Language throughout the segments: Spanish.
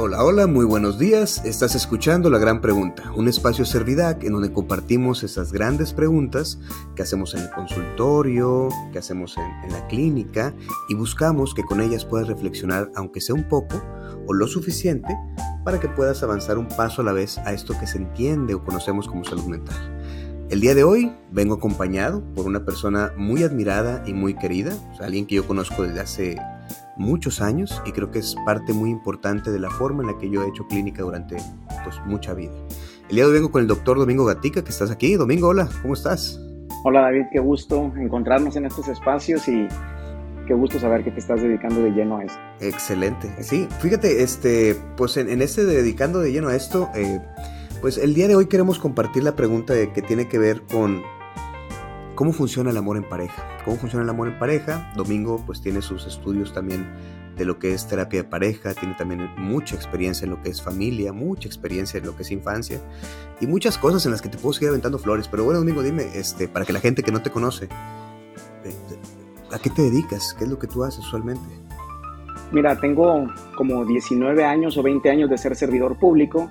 Hola, hola, muy buenos días. Estás escuchando La Gran Pregunta, un espacio Servidac en donde compartimos esas grandes preguntas que hacemos en el consultorio, que hacemos en, la clínica y buscamos que con ellas puedas reflexionar, aunque sea un poco o lo suficiente, para que puedas avanzar un paso a la vez a esto que se entiende o conocemos como salud mental. El día de hoy vengo acompañado por una persona muy admirada y muy querida, alguien que yo conozco desde hace muchos años y creo que es parte muy importante de la forma en la que yo he hecho clínica durante pues mucha vida. El día de hoy vengo con el doctor Domingo Gatica, que estás aquí. Domingo, hola, ¿cómo estás? Hola David, qué gusto encontrarnos en estos espacios y qué gusto saber que te estás dedicando de lleno a esto. Excelente. Sí, fíjate, este, pues en, en este dedicando de lleno a esto, eh, pues el día de hoy queremos compartir la pregunta de, que tiene que ver con ¿Cómo funciona el amor en pareja? ¿Cómo funciona el amor en pareja? Domingo pues tiene sus estudios también de lo que es terapia de pareja, tiene también mucha experiencia en lo que es familia, mucha experiencia en lo que es infancia y muchas cosas en las que te puedo seguir aventando flores. Pero bueno, Domingo, dime, este, para que la gente que no te conoce, eh, ¿a qué te dedicas? ¿Qué es lo que tú haces usualmente? Mira, tengo como 19 años o 20 años de ser servidor público.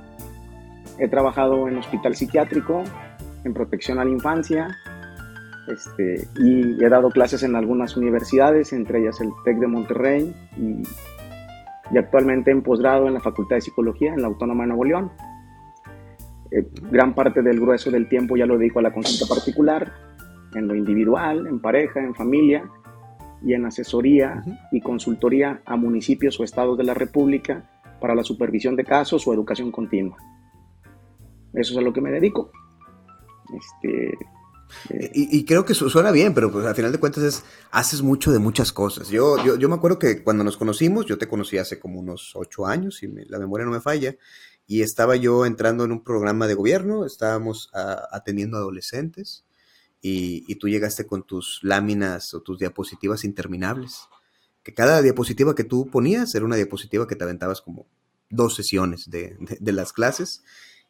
He trabajado en hospital psiquiátrico, en protección a la infancia, este, y he dado clases en algunas universidades, entre ellas el TEC de Monterrey y, actualmente en posgrado en la Facultad de Psicología en la Autónoma de Nuevo León. Eh, gran parte del grueso del tiempo ya lo dedico a la consulta particular, en lo individual, en pareja, en familia y en asesoría y consultoría a municipios o estados de la República para la supervisión de casos o educación continua. Eso es a lo que me dedico. Este, y, creo que suena bien, pero pues al final de cuentas es, haces mucho de muchas cosas. Yo, me acuerdo que cuando nos conocimos, yo te conocí hace como unos ocho años, y la memoria no me falla, y estaba yo entrando en un programa de gobierno, estábamos atendiendo adolescentes, y, tú llegaste con tus láminas o tus diapositivas interminables, que cada diapositiva que tú ponías era una diapositiva que te aventabas como dos sesiones de las clases,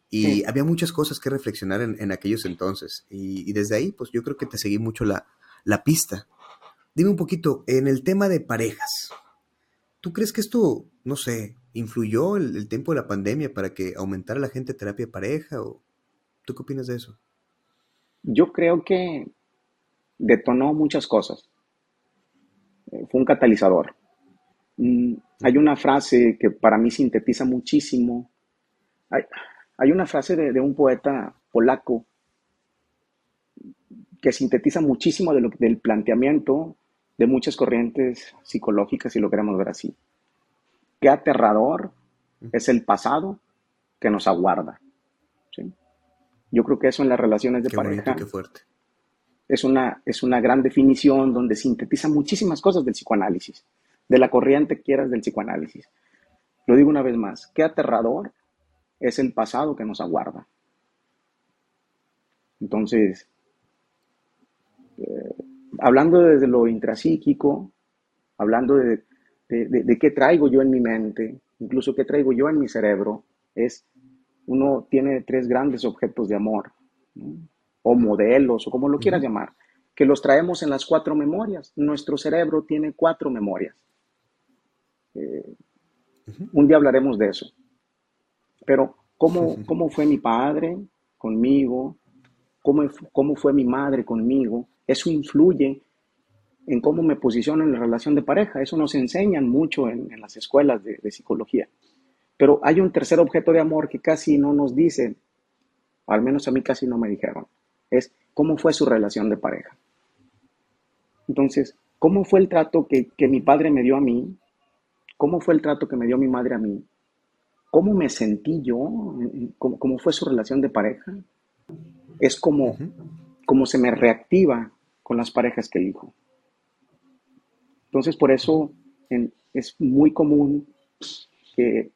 y había muchas cosas que reflexionar en, aquellos entonces. Y, desde ahí, pues yo creo que te seguí mucho la, pista. Dime un poquito, en el tema de parejas, ¿tú crees que esto, no sé, influyó el, tiempo de la pandemia para que aumentara la gente terapia de pareja? ¿O tú qué opinas de eso? Yo creo que detonó muchas cosas. Eh, fue un catalizador. Mm, hay una frase que para mí sintetiza muchísimo. Hay una frase de, un poeta polaco que sintetiza muchísimo de lo, del planteamiento de muchas corrientes psicológicas, si lo queremos ver así. Qué aterrador es el pasado que nos aguarda. Yo creo que eso en las relaciones de pareja qué fuerte. Es, una, es una gran definición donde sintetiza muchísimas cosas del psicoanálisis, de la corriente que quieras del psicoanálisis. Lo digo una vez más, qué aterrador es el pasado que nos aguarda. Entonces, eh, hablando desde lo intrapsíquico, hablando de, qué traigo yo en mi mente, incluso qué traigo yo en mi cerebro, es uno tiene tres grandes objetos de amor, o modelos, o como lo quieras llamar, que los traemos en las cuatro memorias. Nuestro cerebro tiene cuatro memorias. Eh, un día hablaremos de eso. Pero ¿cómo, cómo fue mi padre conmigo? ¿Cómo, ¿Cómo fue mi madre conmigo? Eso influye en cómo me posiciono en la relación de pareja. Eso nos enseñan mucho en, las escuelas de, psicología. Pero hay un tercer objeto de amor que casi no nos dicen, al menos a mí casi no me dijeron, es cómo fue su relación de pareja. Entonces, ¿cómo fue el trato que, que mi padre me dio a mí? ¿Cómo fue el trato que me dio mi madre a mí? Cómo me sentí yo, cómo, fue su relación de pareja, es como, se me reactiva con las parejas que elijo. Entonces, por eso es muy común que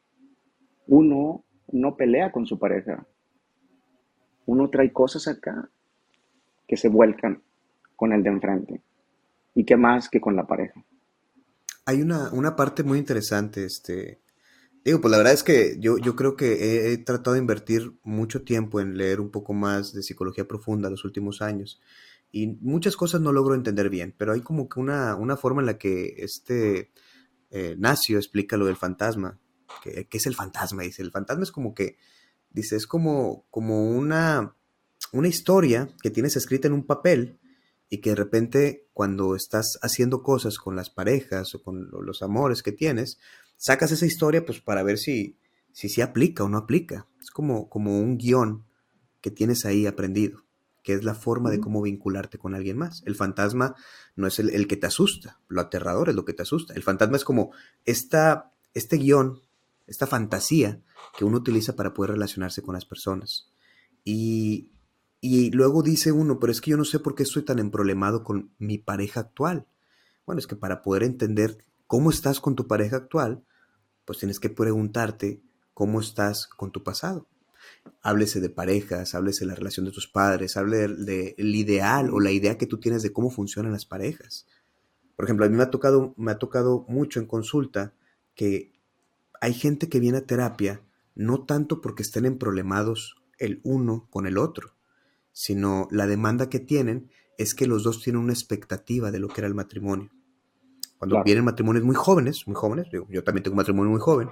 uno no pelea con su pareja. Uno trae cosas acá que se vuelcan con el de enfrente. ¿Y qué más que con la pareja? Hay una, una parte muy interesante, este, Digo, pues la verdad es que yo, yo creo que he, tratado de invertir mucho tiempo en leer un poco más de psicología profunda los últimos años. Y muchas cosas no logro entender bien, pero hay como que una, una forma en la que este eh, Nacio explica lo del fantasma. ¿Qué, es el fantasma? Dice, el fantasma es como que, dice, es como, como una, una historia que tienes escrita en un papel y que de repente cuando estás haciendo cosas con las parejas o con los amores que tienes, sacas esa historia pues para ver si, si se aplica o no aplica. Es como, como un guion que tienes ahí aprendido, que es la forma de cómo vincularte con alguien más. El fantasma no es el, que te asusta, lo aterrador es lo que te asusta. El fantasma es como esta, este guion, esta fantasía que uno utiliza para poder relacionarse con las personas. Y, y luego dice uno, pero es que yo no sé por qué estoy tan emproblemado con mi pareja actual. Bueno, es que para poder entender cómo estás con tu pareja actual, pues tienes que preguntarte cómo estás con tu pasado. Háblese de parejas, háblese de la relación de tus padres, hable del ideal o la idea que tú tienes de cómo funcionan las parejas. Por ejemplo, a mí me ha tocado, me ha tocado mucho en consulta que hay gente que viene a terapia no tanto porque estén emproblemados el uno con el otro, sino la demanda que tienen es que los dos tienen una expectativa de lo que era el matrimonio. Cuando vienen matrimonios muy jóvenes, muy jóvenes, yo también tengo un matrimonio muy joven,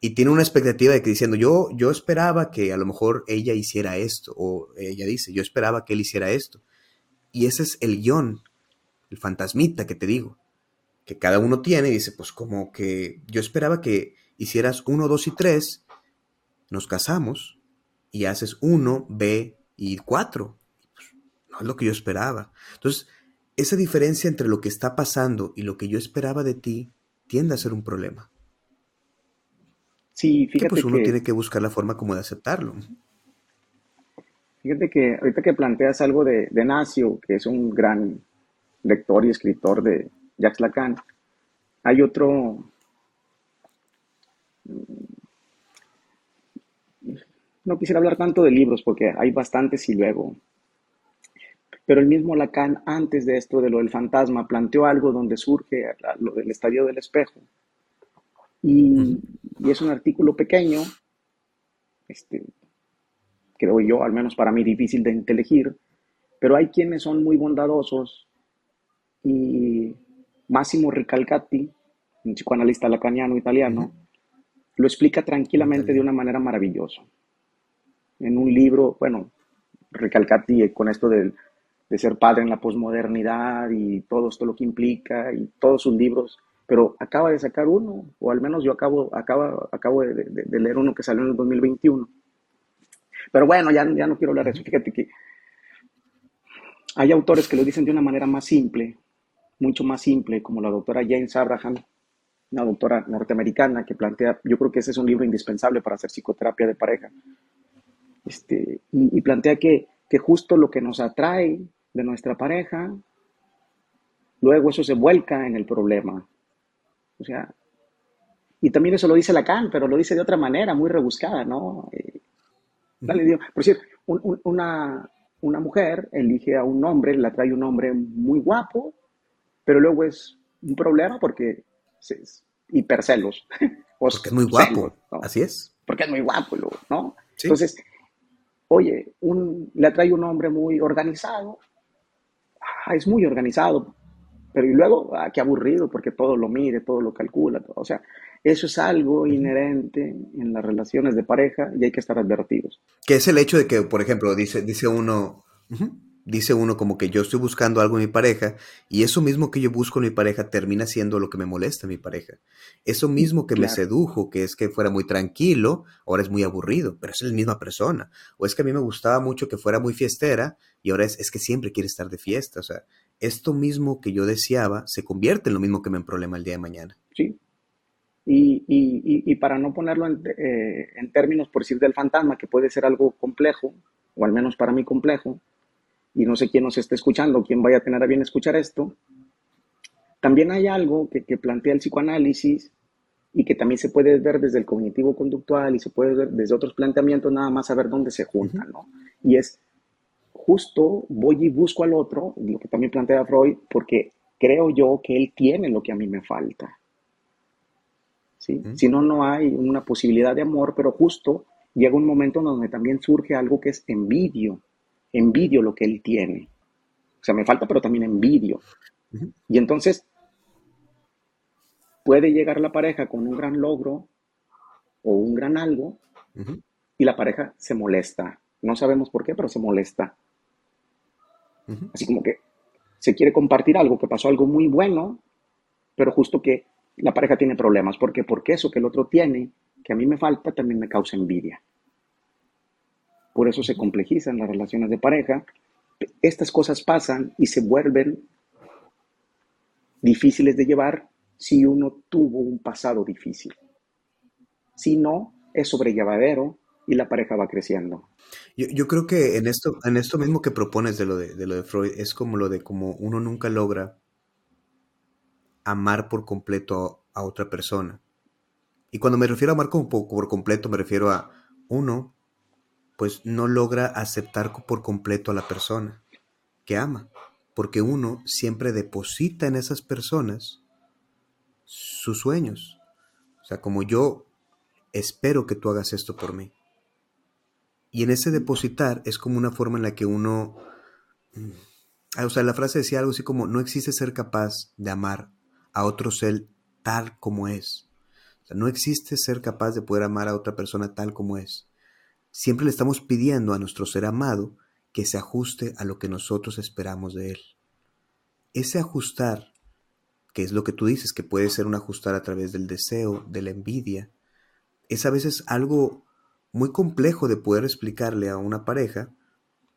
y tiene una expectativa de que diciendo, yo, yo esperaba que a lo mejor ella hiciera esto, o ella dice, yo esperaba que él hiciera esto. Y ese es el guion, el fantasmita que te digo, que cada uno tiene y dice, pues como que yo esperaba que hicieras uno, dos y tres, nos casamos y haces uno, B y cuatro. Pues, no es lo que yo esperaba. Entonces, esa diferencia entre lo que está pasando y lo que yo esperaba de ti tiende a ser un problema. Sí, fíjate pues uno tiene que buscar la forma como de aceptarlo. Fíjate que ahorita que planteas algo de, de Nacio, que es un gran lector y escritor de Jacques Lacan, hay otro... No quisiera hablar tanto de libros porque hay bastantes y luego. Pero el mismo Lacan, antes de esto, de lo del fantasma, planteó algo donde surge lo del estadio del espejo y, es un artículo pequeño, este, creo yo, al menos para mí difícil de elegir, pero hay quienes son muy bondadosos y Massimo Ricalcati, un psicoanalista lacaniano italiano, lo explica tranquilamente de una manera maravillosa. En un libro, bueno, Ricalcati con esto de, de ser padre en la posmodernidad y todo esto lo que implica y todos sus libros pero acaba de sacar uno, o al menos yo acabo, acabo, acabo de, leer uno que salió en el 2021. Pero bueno, ya, ya no quiero hablar de eso. Fíjate que hay autores que lo dicen de una manera más simple, mucho más simple, como la doctora James Abraham, una doctora norteamericana que plantea, yo creo que ese es un libro indispensable para hacer psicoterapia de pareja, este, y, plantea que, que justo lo que nos atrae de nuestra pareja, luego eso se vuelca en el problema, o sea, y también eso lo dice Lacan, pero lo dice de otra manera, muy rebuscada, ¿no? Eh, por cierto, una, una mujer elige a un hombre, la trae un hombre muy guapo, pero luego es un problema porque es hipercelos. porque es muy guapo, así es. Porque es muy guapo, ¿no? Entonces, oye, un, le atrae un hombre muy organizado, es muy organizado, pero y luego, ah, qué aburrido, porque todo lo mide, todo lo calcula. O sea, eso es algo inherente en las relaciones de pareja y hay que estar advertidos. Que es el hecho de que, por ejemplo, dice, dice uno, dice uno como que yo estoy buscando algo en mi pareja y eso mismo que yo busco en mi pareja termina siendo lo que me molesta en mi pareja. Eso mismo que me sedujo, que es que fuera muy tranquilo, ahora es muy aburrido, pero es la misma persona. O es que a mí me gustaba mucho que fuera muy fiestera y ahora es, es que siempre quiere estar de fiesta. O sea, esto mismo que yo deseaba se convierte en lo mismo que me problema el día de mañana. Sí. Y, para no ponerlo eh, en, términos, por decir, del fantasma, que puede ser algo complejo, o al menos para mí complejo, y no sé quién nos está escuchando, quién vaya a tener a bien escuchar esto, también hay algo que, plantea el psicoanálisis y que también se puede ver desde el cognitivo conductual y se puede ver desde otros planteamientos, nada más saber dónde se juntan, ¿no? Y es justo voy y busco al otro, lo que también plantea Freud, porque creo yo que él tiene lo que a mí me falta. ¿sí? Si no, no hay una posibilidad de amor, pero justo llega un momento donde también surge algo que es envidio, envidio lo que él tiene. O sea, me falta, pero también envidio. Y entonces puede llegar la pareja con un gran logro o un gran algo y la pareja se molesta. No sabemos por qué, pero se molesta. Así como que se quiere compartir algo, que pasó algo muy bueno, pero justo que la pareja tiene problemas. ¿Por qué? Porque eso que el otro tiene, que a mí me falta, también me causa envidia. Por eso se complejizan las relaciones de pareja. Estas cosas pasan y se vuelven difíciles de llevar si uno tuvo un pasado difícil. Si no, es sobrellevadero y la pareja va creciendo. Yo, creo que en esto, en esto mismo que propones de lo de, lo de Freud, es como lo de como uno nunca logra amar por completo a, otra persona. Y cuando me refiero a amar como por completo, me refiero a uno, pues no logra aceptar por completo a la persona que ama, porque uno siempre deposita en esas personas sus sueños. O sea, como yo espero que tú hagas esto por mí. Y en ese depositar es como una forma en la que uno... Mm, o sea, la frase decía algo así como, no existe ser capaz de amar a otro ser tal como es. O sea, no existe ser capaz de poder amar a otra persona tal como es. Siempre le estamos pidiendo a nuestro ser amado que se ajuste a lo que nosotros esperamos de él. Ese ajustar, que es lo que tú dices, que puede ser un ajustar a través del deseo, de la envidia, es a veces algo muy complejo de poder explicarle a una pareja,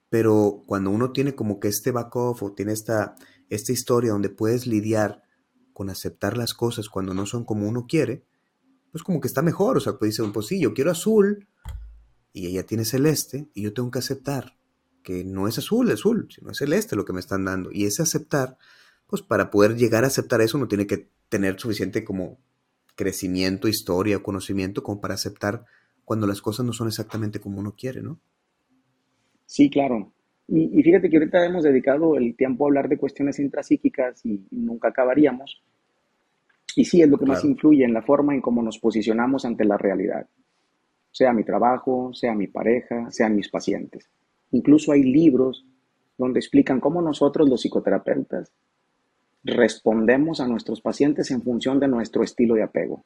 pero cuando uno tiene como que este back-off o tiene esta, esta historia donde puedes lidiar con aceptar las cosas cuando no son como uno quiere, pues como que está mejor. O sea, pues dice, pues sí, yo quiero azul y ella tiene celeste y yo tengo que aceptar que no es azul, azul, sino es celeste lo que me están dando. Y ese aceptar, pues para poder llegar a aceptar eso uno tiene que tener suficiente como crecimiento, historia, conocimiento como para aceptar cuando las cosas no son exactamente como uno quiere, ¿no? Sí, claro. Y, fíjate que ahorita hemos dedicado el tiempo a hablar de cuestiones intrapsíquicas y nunca acabaríamos. Y sí, es lo que más influye en la forma en cómo nos posicionamos ante la realidad. Sea mi trabajo, sea mi pareja, sean mis pacientes. Incluso hay libros donde explican cómo nosotros los psicoterapeutas respondemos a nuestros pacientes en función de nuestro estilo de apego.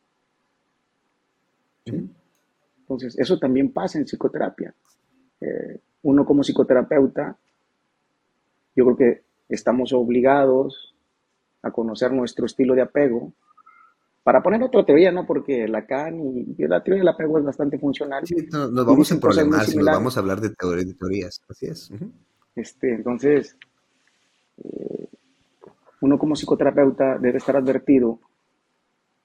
Entonces, eso también pasa en psicoterapia. Eh, uno como psicoterapeuta, yo creo que estamos obligados a conocer nuestro estilo de apego. Para poner otra teoría, ¿no? Porque Lacan y la teoría del apego es bastante funcional. Sí, nos vamos a problemas y nos vamos a hablar de, teorías, así es. este, entonces, eh, uno como psicoterapeuta debe estar advertido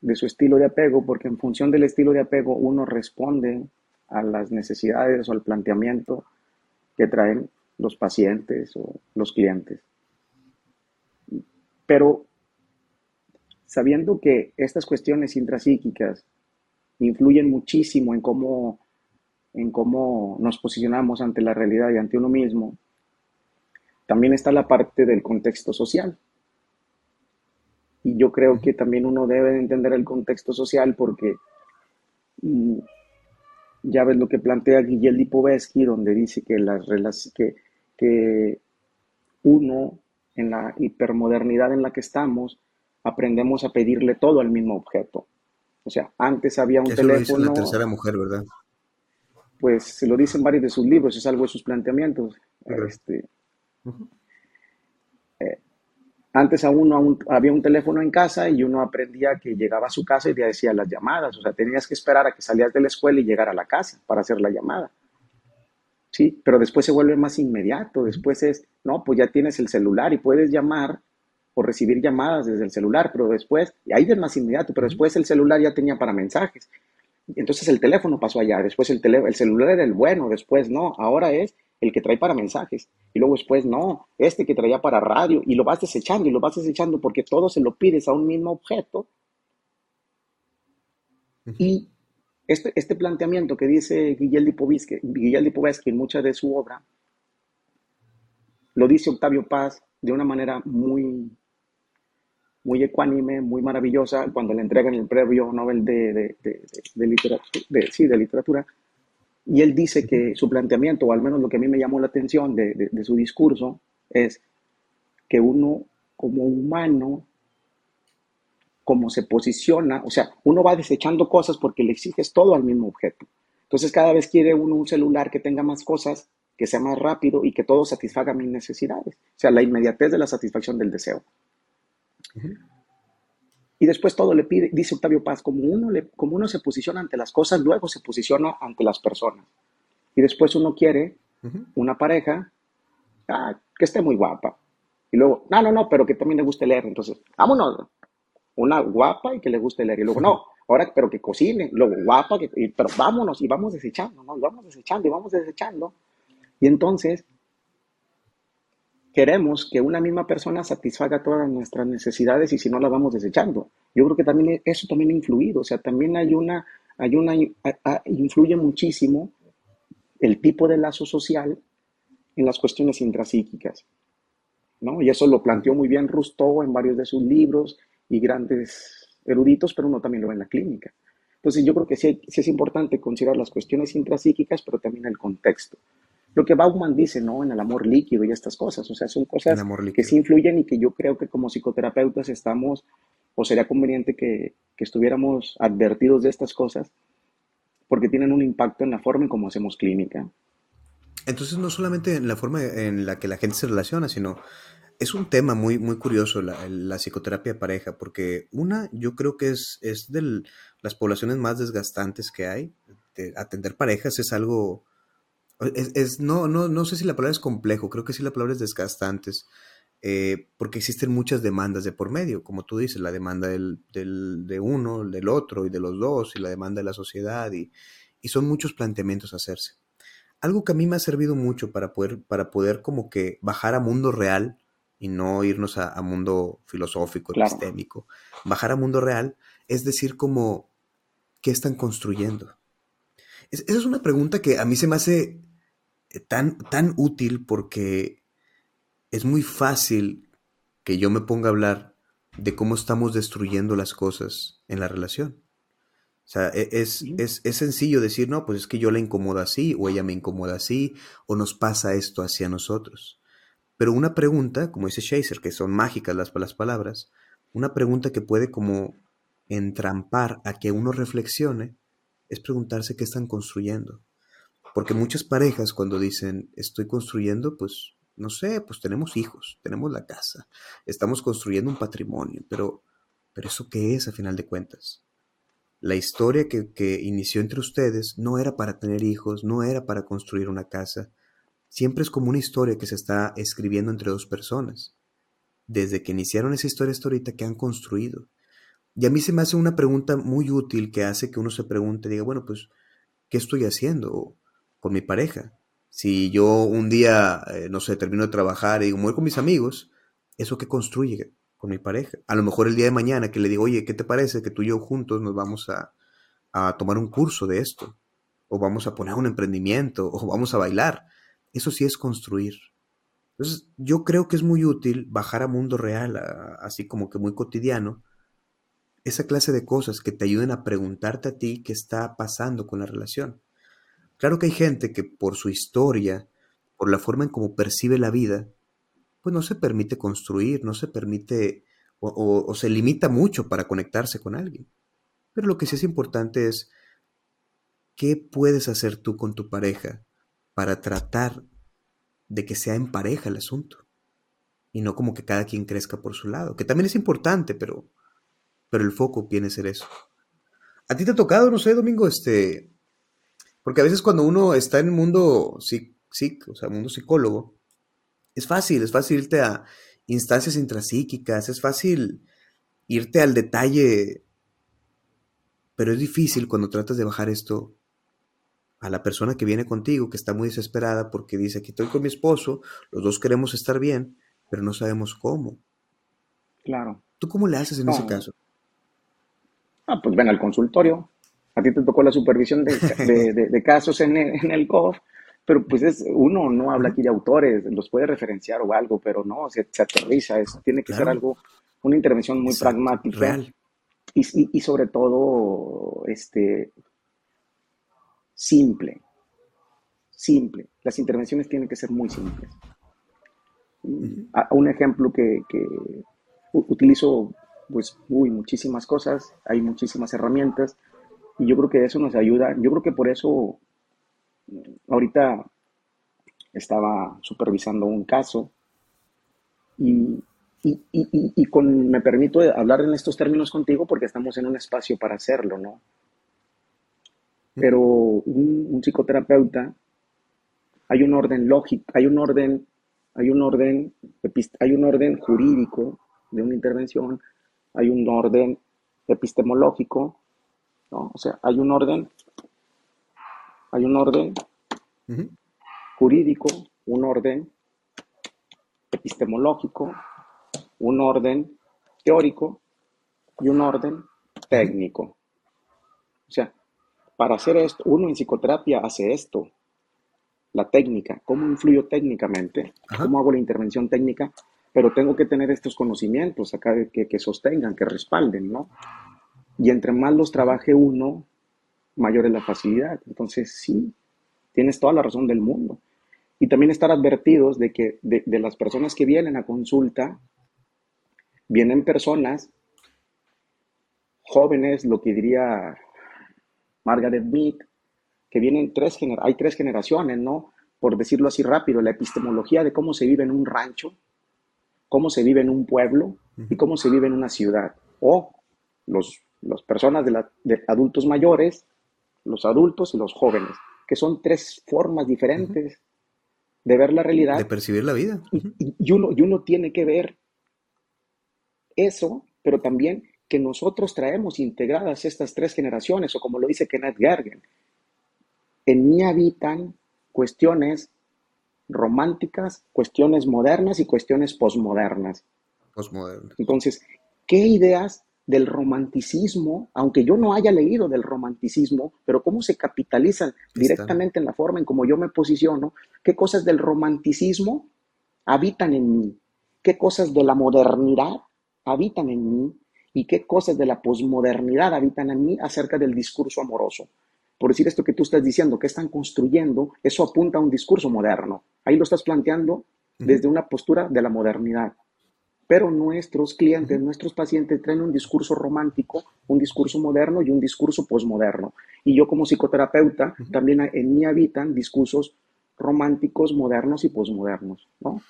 de su estilo de apego, porque en función del estilo de apego uno responde a las necesidades o al planteamiento que traen los pacientes o los clientes. Pero sabiendo que estas cuestiones intrapsíquicas influyen muchísimo en cómo, en cómo nos posicionamos ante la realidad y ante uno mismo, también está la parte del contexto social. Y yo creo que también uno debe entender el contexto social porque mm, ya ves lo que plantea Guillermo Lipovetsky, donde dice que, las, que, que uno, en la hipermodernidad en la que estamos, aprendemos a pedirle todo al mismo objeto. O sea, antes había un teléfono. Lo dice la tercera mujer, ¿verdad? Pues se lo dicen varios de sus libros, es algo de sus planteamientos. Este, antes a uno había un teléfono en casa y uno aprendía que llegaba a su casa y te decía las llamadas. O sea, tenías que esperar a que salías de la escuela y llegar a la casa para hacer la llamada. Sí, pero después se vuelve más inmediato. Después es, no, pues ya tienes el celular y puedes llamar o recibir llamadas desde el celular, pero después, y ahí es más inmediato, pero después el celular ya tenía para mensajes. Entonces el teléfono pasó allá, después el, el celular era el bueno, después no, ahora es el que trae para mensajes. Y luego después, no, este que traía para radio, y lo vas desechando y lo vas desechando porque todo se lo pides a un mismo objeto. Y este, este planteamiento que dice Guillermo Lipovetsky en mucha de su obra, lo dice Octavio Paz de una manera muy, muy ecuánime, muy maravillosa, cuando le entregan el premio Nobel de, de, de, literatura, sí, de literatura, y él dice que su planteamiento, o al menos lo que a mí me llamó la atención de, su discurso, es que uno como humano como se posiciona, o sea, uno va desechando cosas porque le exiges todo al mismo objeto. Entonces cada vez quiere uno un celular que tenga más cosas, que sea más rápido y que todo satisfaga mis necesidades. O sea, la inmediatez de la satisfacción del deseo. Y después todo le pide, dice Octavio Paz, como uno, le, como uno se posiciona ante las cosas, luego se posiciona ante las personas. Y después uno quiere una pareja ah, que esté muy guapa. Y luego, no, no, no, pero que también le guste leer. Entonces, vámonos, una guapa y que le guste leer. Y luego, no, ahora, pero que cocine. Luego, guapa, que, pero vámonos y vamos desechando, ¿no? Y vamos desechando y vamos desechando. Y entonces, queremos que una misma persona satisfaga todas nuestras necesidades y si no la vamos desechando. Yo creo que también eso también ha influido, o sea, también hay una, hay una, influye muchísimo el tipo de lazo social en las cuestiones intrapsíquicas. ¿no? Y eso lo planteó muy bien Rusto en varios de sus libros y grandes eruditos, pero uno también lo ve en la clínica. Entonces yo creo que sí, sí es importante considerar las cuestiones intrapsíquicas, pero también el contexto. Lo que Bauman dice, ¿no? En el amor líquido y estas cosas. O sea, son cosas que sí influyen y que yo creo que como psicoterapeutas estamos, o sería conveniente que, que estuviéramos advertidos de estas cosas, porque tienen un impacto en la forma en cómo hacemos clínica. Entonces, no solamente en la forma en la que la gente se relaciona, sino es un tema muy, muy curioso la, psicoterapia de pareja, porque una, yo creo que es, es de las poblaciones más desgastantes que hay. atender parejas es algo, es, no, no, no sé si la palabra es complejo, creo que sí la palabra es desgastantes, eh, porque existen muchas demandas de por medio, como tú dices, la demanda del, de uno, del otro y de los dos, y la demanda de la sociedad, y, son muchos planteamientos a hacerse. Algo que a mí me ha servido mucho para poder, para poder como que bajar a mundo real y no irnos a, mundo filosófico, epistémico, bajar a mundo real, es decir, como, ¿qué están construyendo? esa es una pregunta que a mí se me hace tan, tan útil porque es muy fácil que yo me ponga a hablar de cómo estamos destruyendo las cosas en la relación. O sea, e, es, es, es, sencillo decir, no, pues es que yo la incomodo así, o ella me incomoda así, o nos pasa esto hacia nosotros. Pero una pregunta, como dice Shazer, que son mágicas las, las palabras, una pregunta que puede como entrampar a que uno reflexione, es preguntarse qué están construyendo. Porque muchas parejas cuando dicen estoy construyendo, pues no sé, pues tenemos hijos, tenemos la casa, estamos construyendo un patrimonio, pero, pero ¿eso qué es a final de cuentas? La historia que, que inició entre ustedes no era para tener hijos, no era para construir una casa, siempre es como una historia que se está escribiendo entre dos personas. Desde que iniciaron esa historia hasta que han construido. Y a mí se me hace una pregunta muy útil que hace que uno se pregunte, diga, bueno, pues, ¿qué estoy haciendo? Con mi pareja. Si yo un día, eh, no sé, termino de trabajar y digo, voy con mis amigos, ¿eso qué construye con mi pareja? A lo mejor el día de mañana que le digo, oye, ¿qué te parece que tú y yo juntos nos vamos a, a tomar un curso de esto? O vamos a poner un emprendimiento, o vamos a bailar. Eso sí es construir. Entonces, yo creo que es muy útil bajar a mundo real, así como que muy cotidiano, esa clase de cosas que te ayuden a preguntarte a ti qué está pasando con la relación. Claro que hay gente que por su historia, por la forma en cómo percibe la vida, pues no se permite construir, no se permite o, se limita mucho para conectarse con alguien. Pero lo que sí es importante es qué puedes hacer tú con tu pareja para tratar de que sea en pareja el asunto y no como que cada quien crezca por su lado, que también es importante, pero, pero el foco viene a ser eso. ¿A ti te ha tocado, no sé, Domingo, este, porque a veces cuando uno está en el mundo psic, o sea, mundo psicólogo, es fácil, es fácil irte a instancias intrapsíquicas, es fácil irte al detalle, pero es difícil cuando tratas de bajar esto a la persona que viene contigo, que está muy desesperada porque dice, aquí estoy con mi esposo, los dos queremos estar bien, pero no sabemos cómo. Claro. ¿Tú cómo le haces en ese caso? Ah, pues ven al consultorio, a ti te tocó la supervisión de, de, casos en el, en el COF, pero pues es, uno no habla aquí de autores, los puede referenciar o algo, pero no, se, se aterriza, eso tiene que ser algo, una intervención muy pragmática. Y, y, sobre todo, este, simple, simple. Las intervenciones tienen que ser muy simples. Un ejemplo que, que utilizo pues, uy, muchísimas cosas, hay muchísimas herramientas y yo creo que eso nos ayuda. Yo creo que por eso ahorita estaba supervisando un caso y, y, con, me permito hablar en estos términos contigo porque estamos en un espacio para hacerlo, ¿no? Pero un, psicoterapeuta, hay un orden lógico, hay un orden, hay un orden, hay un orden jurídico de una intervención, hay un orden epistemológico, ¿no? O sea, hay un orden, hay un orden jurídico, un orden epistemológico, un orden teórico y un orden técnico. O sea, para hacer esto, uno en psicoterapia hace esto, la técnica, cómo influyo técnicamente, cómo hago la intervención técnica, pero tengo que tener estos conocimientos acá que, que sostengan, que respalden, ¿no? Y entre más los trabaje uno, mayor es la facilidad. Entonces, sí, tienes toda la razón del mundo. Y también estar advertidos de que de, de las personas que vienen a consulta, vienen personas jóvenes, lo que diría Margaret Mead, que vienen tres hay tres generaciones, ¿no? Por decirlo así rápido, la epistemología de cómo se vive en un rancho, cómo se vive en un pueblo y cómo se vive en una ciudad. O los, las personas de, la, de adultos mayores, los adultos y los jóvenes, que son tres formas diferentes de ver la realidad. De percibir la vida. y, uno, y uno tiene que ver eso, pero también que nosotros traemos integradas estas tres generaciones, o como lo dice Kenneth Gergen, en mí habitan cuestiones románticas, cuestiones modernas y cuestiones posmodernas. Postmodernas. Entonces, ¿qué ideas del romanticismo, aunque yo no haya leído del romanticismo, pero cómo se capitalizan directamente en la forma en cómo yo me posiciono, qué cosas del romanticismo habitan en mí, qué cosas de la modernidad habitan en mí y qué cosas de la posmodernidad habitan en mí acerca del discurso amoroso. Por decir esto que tú estás diciendo, que están construyendo, eso apunta a un discurso moderno. Ahí lo estás planteando desde una postura de la modernidad. Pero nuestros clientes, nuestros pacientes traen un discurso romántico, un discurso moderno y un discurso posmoderno. Y yo como psicoterapeuta también en mí habitan discursos románticos, modernos y posmodernos, ¿no?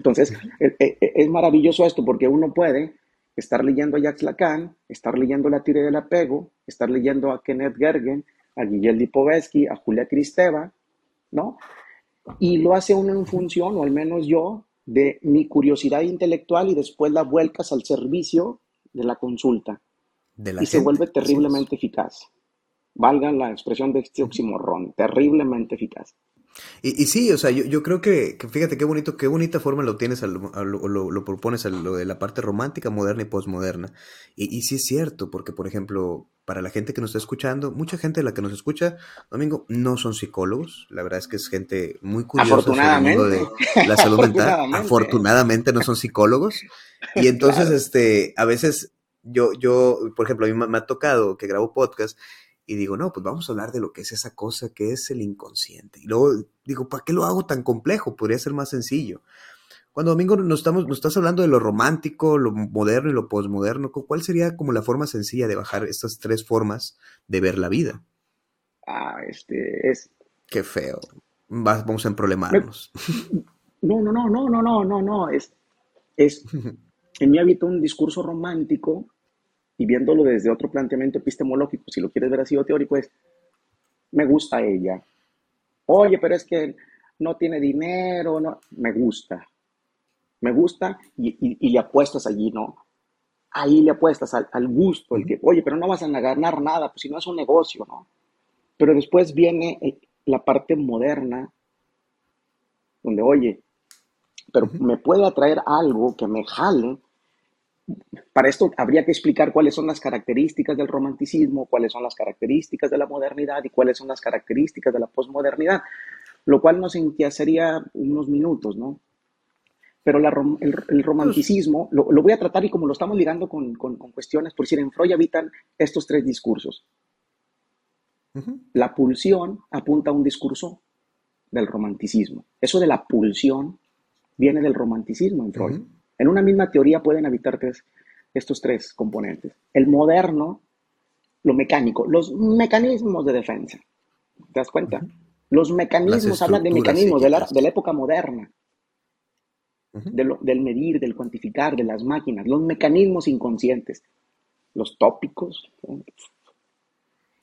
Entonces, e, e, e, es, maravilloso esto porque uno puede estar leyendo a Jacques Lacan, estar leyendo la teoría del apego, estar leyendo a Kenneth Gergen, a Guillermo Lipovetsky, a Julia Kristeva, ¿no? Y lo hace uno en función, o al menos yo, de mi curiosidad intelectual y después la vuelcas al servicio de la consulta. y se vuelve terriblemente eficaz. Valga la expresión de este oximorrón, terriblemente eficaz. Y, sí, o sea, yo, yo creo que, fíjate qué bonito, qué bonita forma lo tienes, lo, lo, propones a lo de la parte romántica, moderna y posmoderna. Y, y sí es cierto, porque por ejemplo, para la gente que nos está escuchando, mucha gente de la que nos escucha, Domingo, no son psicólogos. La verdad es que es gente muy curiosa Afortunadamente. de la salud mental. Afortunadamente no son psicólogos. Y entonces, este, a veces yo, yo, por ejemplo, a mí me ha tocado que grabo podcast y digo, no, pues vamos a hablar de lo que es esa cosa que es el inconsciente. Y luego digo, ¿para qué lo hago tan complejo? Podría ser más sencillo. Cuando Domingo nos, estamos, nos estás hablando de lo romántico, lo moderno y lo posmoderno, ¿cuál sería como la forma sencilla de bajar estas tres formas de ver la vida? Ah, este es... Qué feo. vamos a emproblemarnos. No, no, no, no, no, no, no, no. Es, es en mi hábito un discurso romántico y viéndolo desde otro planteamiento epistemológico, si lo quieres ver así o teórico, es, me gusta ella. Oye, pero es que no tiene dinero, no, me gusta. Me gusta y, le apuestas allí, ¿no? Ahí le apuestas al, gusto, el que, oye, pero no vas a ganar nada, pues si no es un negocio, ¿no? Pero después viene la parte moderna, donde, oye, pero me puede atraer algo que me jale para esto habría que explicar cuáles son las características del romanticismo, cuáles son las características de la modernidad y cuáles son las características de la posmodernidad, lo cual nos enquiacería unos minutos, ¿no? Pero el, romanticismo lo, voy a tratar y como lo estamos ligando con, cuestiones, por decir, en Freud habitan estos tres discursos. La pulsión apunta a un discurso del romanticismo. Eso de la pulsión viene del romanticismo en Freud. En una misma teoría pueden habitar tres, estos tres componentes. El moderno, lo mecánico, los mecanismos de defensa. ¿Te das cuenta? Los mecanismos, hablan de mecanismos de la, de la, época moderna, del medir, del cuantificar, de las máquinas, los mecanismos inconscientes, los tópicos.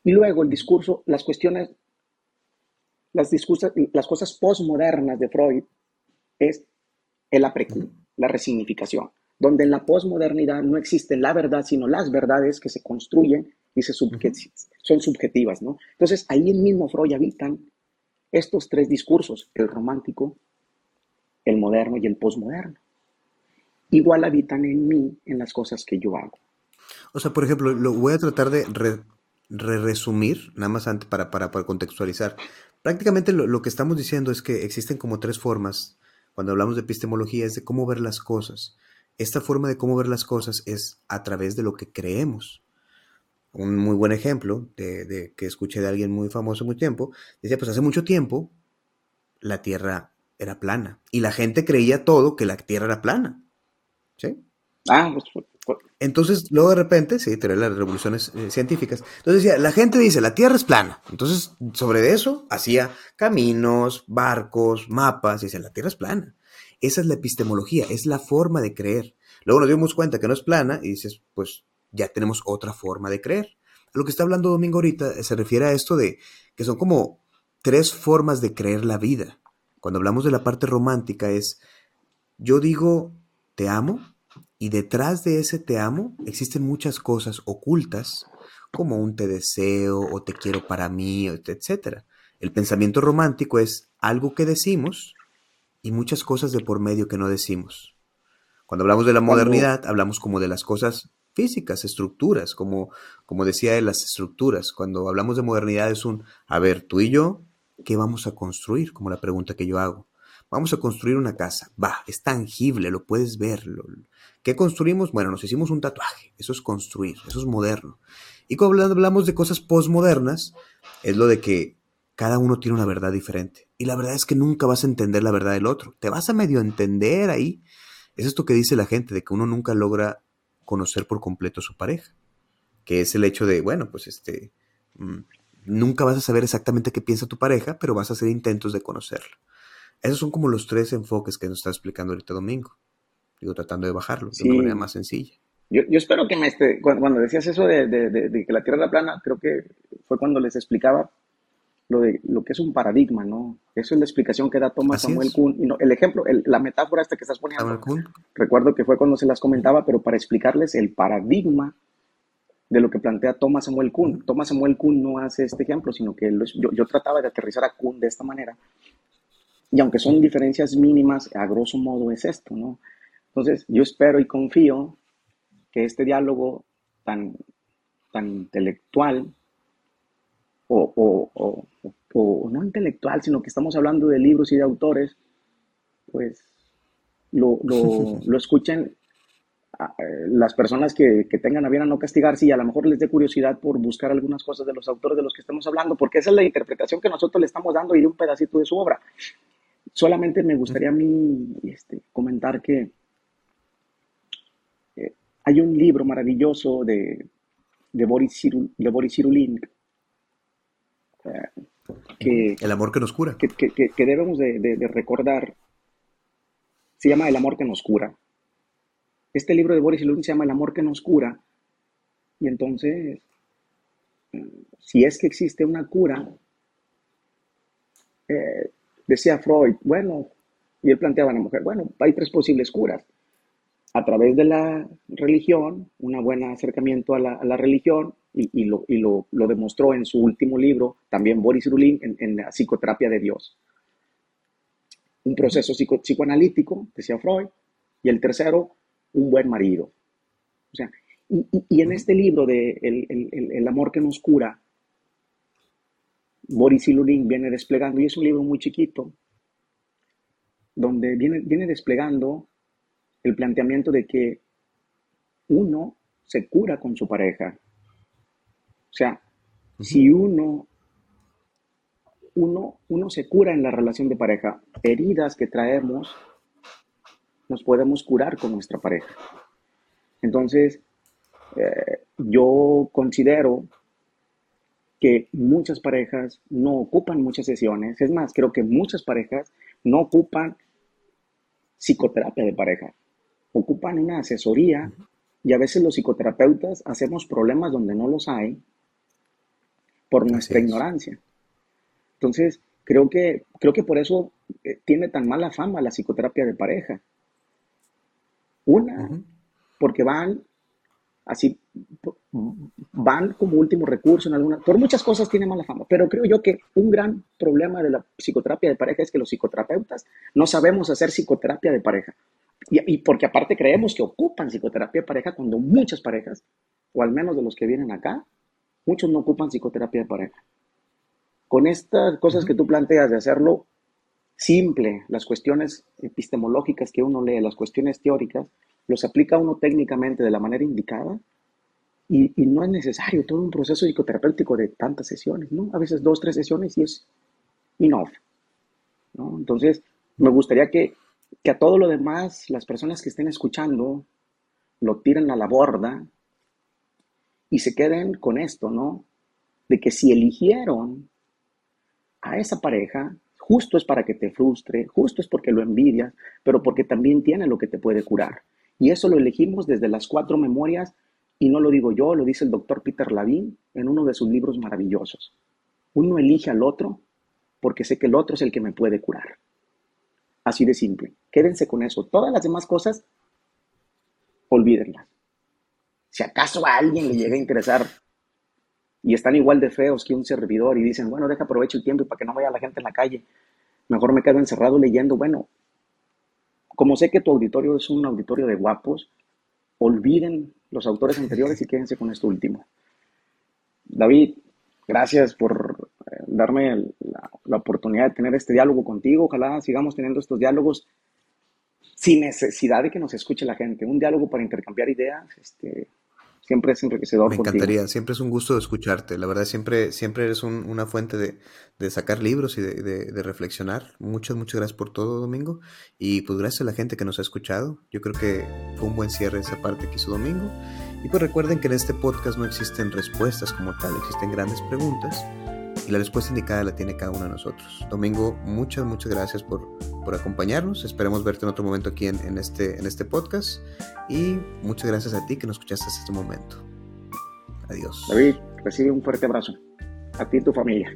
Y luego el discurso, las cuestiones, las, las cosas postmodernas de Freud es el aprecú, la resignificación, donde en la posmodernidad no existe la verdad, sino las verdades que se construyen y se son subjetivas, ¿no? Entonces, ahí en mismo Freud habitan estos tres discursos, el romántico, el moderno y el posmoderno. Igual habitan en mí, en las cosas que yo hago. O sea, por ejemplo, lo voy a tratar de resumir, nada más antes para, para, contextualizar. Prácticamente lo, lo, que estamos diciendo es que existen como tres formas, cuando hablamos de epistemología, es de cómo ver las cosas. Esta forma de cómo ver las cosas es a través de lo que creemos un muy buen ejemplo de, que escuché de alguien muy famoso mucho tiempo, decía, pues hace mucho tiempo la Tierra era plana y la gente creía todo que la Tierra era plana. ¿Sí? Ah, pues, entonces, luego de repente, sí, teoría de las revoluciones eh, científicas. Entonces decía, la gente dice, la Tierra es plana. Entonces, sobre eso, hacía caminos, barcos, mapas, y dice, la Tierra es plana. Esa es la epistemología, es la forma de creer. Luego nos dimos cuenta que no es plana y dices, pues ya tenemos otra forma de creer. lo que está hablando Domingo ahorita eh, se refiere a esto de que son como tres formas de creer la vida. Cuando hablamos de la parte romántica es, yo digo, te amo, y detrás de ese te amo existen muchas cosas ocultas, como un te deseo o te quiero para mí, etc. El pensamiento romántico es algo que decimos y muchas cosas de por medio que no decimos. Cuando hablamos de la modernidad, hablamos como de las cosas físicas, estructuras, como, como decía él, las estructuras. Cuando hablamos de modernidad es un, a ver, tú y yo, ¿qué vamos a construir? Como la pregunta que yo hago. Vamos a construir una casa. Va, es tangible, lo puedes ver. ¿Qué construimos? Bueno, nos hicimos un tatuaje. Eso es construir, eso es moderno. Y cuando hablamos de cosas postmodernas, es lo de que cada uno tiene una verdad diferente. Y la verdad es que nunca vas a entender la verdad del otro. Te vas a medio entender ahí. Es esto que dice la gente, de que uno nunca logra conocer por completo a su pareja, que es el hecho de, bueno, pues este, mm, nunca vas a saber exactamente qué piensa tu pareja, pero vas a hacer intentos de conocerlo. Esos son como los tres enfoques que nos está explicando ahorita Domingo. Digo, tratando de bajarlo de una manera más sencilla. Yo, espero que me esté, cuando, decías eso de, de, que la Tierra era plana, creo que fue cuando les explicaba lo, de, lo que es un paradigma, ¿no? Eso es la explicación que da Thomas Samuel Kuhn. Y no, el ejemplo, la metáfora esta que estás poniendo, recuerdo que fue cuando se las comentaba, pero para explicarles el paradigma de lo que plantea Thomas Samuel Kuhn. Thomas Samuel Kuhn no hace este ejemplo, sino que yo, yo, trataba de aterrizar a Kuhn de esta manera. Y aunque son diferencias mínimas, a grosso modo es esto, ¿no? Entonces, yo espero y confío que este diálogo tan, tan intelectual o, no intelectual, sino que estamos hablando de libros y de autores, pues lo, lo, escuchen las personas que, tengan a bien a no castigarse y a lo mejor les dé curiosidad por buscar algunas cosas de los autores de los que estamos hablando, porque esa es la interpretación que nosotros le estamos dando y de un pedacito de su obra. Solamente me gustaría a mí este, comentar que eh, hay un libro maravilloso de, de Boris, de Boris que, el amor que nos cura. Que, debemos de, recordar. Se llama El amor que nos cura. Este libro de Boris Lund se llama El amor que nos cura. Y entonces, si es que existe una cura, eh, decía Freud, bueno, y él planteaba a la mujer, bueno, hay tres posibles curas. A través de la religión, un buen acercamiento a la, religión, y, lo, lo, demostró en su último libro, también Boris Rulin, en, la psicoterapia de Dios. Un proceso psicoanalítico, decía Freud, y el tercero, un buen marido. O sea, y, en este libro de el, amor que nos cura, Boris Rulin viene desplegando, y es un libro muy chiquito, donde viene, viene desplegando el planteamiento de que uno se cura con su pareja, o sea, si uno, uno, uno se cura en la relación de pareja, heridas que traemos, nos podemos curar con nuestra pareja. Entonces, eh, yo considero que muchas parejas no ocupan muchas sesiones. Es más, creo que muchas parejas no ocupan psicoterapia de pareja. Ocupan una asesoría y a veces los psicoterapeutas hacemos problemas donde no los hay por nuestra ignorancia. Entonces, creo que, creo que por eso eh, tiene tan mala fama la psicoterapia de pareja. Una, porque van así van como último recurso en alguna, por muchas cosas tiene mala fama, pero creo yo que un gran problema de la psicoterapia de pareja es que los psicoterapeutas no sabemos hacer psicoterapia de pareja. Y, porque aparte creemos que ocupan psicoterapia de pareja cuando muchas parejas, o al menos de los que vienen acá, muchos no ocupan psicoterapia de pareja. Con estas cosas que tú planteas de hacerlo simple, las cuestiones epistemológicas que uno lee, las cuestiones teóricas, los aplica uno técnicamente de la manera indicada y, no es necesario todo un proceso psicoterapéutico de tantas sesiones, ¿no? A veces dos, tres sesiones y es enough, ¿no? Entonces, me gustaría que, que a todo lo demás, las personas que estén escuchando, lo tiren a la borda y se queden con esto, ¿no? De que si eligieron a esa pareja, justo es para que te frustre, justo es porque lo envidias, pero porque también tiene lo que te puede curar. Y eso lo elegimos desde las cuatro memorias, y no lo digo yo, lo dice el doctor Peter Lavin en uno de sus libros maravillosos. Uno elige al otro porque sé que el otro es el que me puede curar. Así de simple. Quédense con eso. Todas las demás cosas, olvídenlas. Si acaso a alguien le llega a interesar y están igual de feos que un servidor y dicen, bueno, deja aprovecho el tiempo para que no vaya la gente en la calle, mejor me quedo encerrado leyendo, bueno, como sé que tu auditorio es un auditorio de guapos, olviden los autores anteriores y quédense con esto último. David, gracias por eh, darme la, oportunidad de tener este diálogo contigo. Ojalá sigamos teniendo estos diálogos sin necesidad de que nos escuche la gente. Un diálogo para intercambiar ideas, este, siempre es enriquecedor. Me encantaría, siempre es un gusto escucharte. La verdad, siempre, siempre eres una fuente de, sacar libros y de, reflexionar. Muchas, muchas gracias por todo, Domingo. Y pues gracias a la gente que nos ha escuchado. Yo creo que fue un buen cierre esa parte que hizo Domingo. Y pues recuerden que en este podcast no existen respuestas como tal, existen grandes preguntas la respuesta indicada la tiene cada uno de nosotros. Domingo, muchas, muchas gracias por, por acompañarnos. Esperemos verte en otro momento aquí en, este, en este podcast. Y muchas gracias a ti que nos escuchaste hasta este momento. Adiós. David, recibe un fuerte abrazo. A ti y tu familia.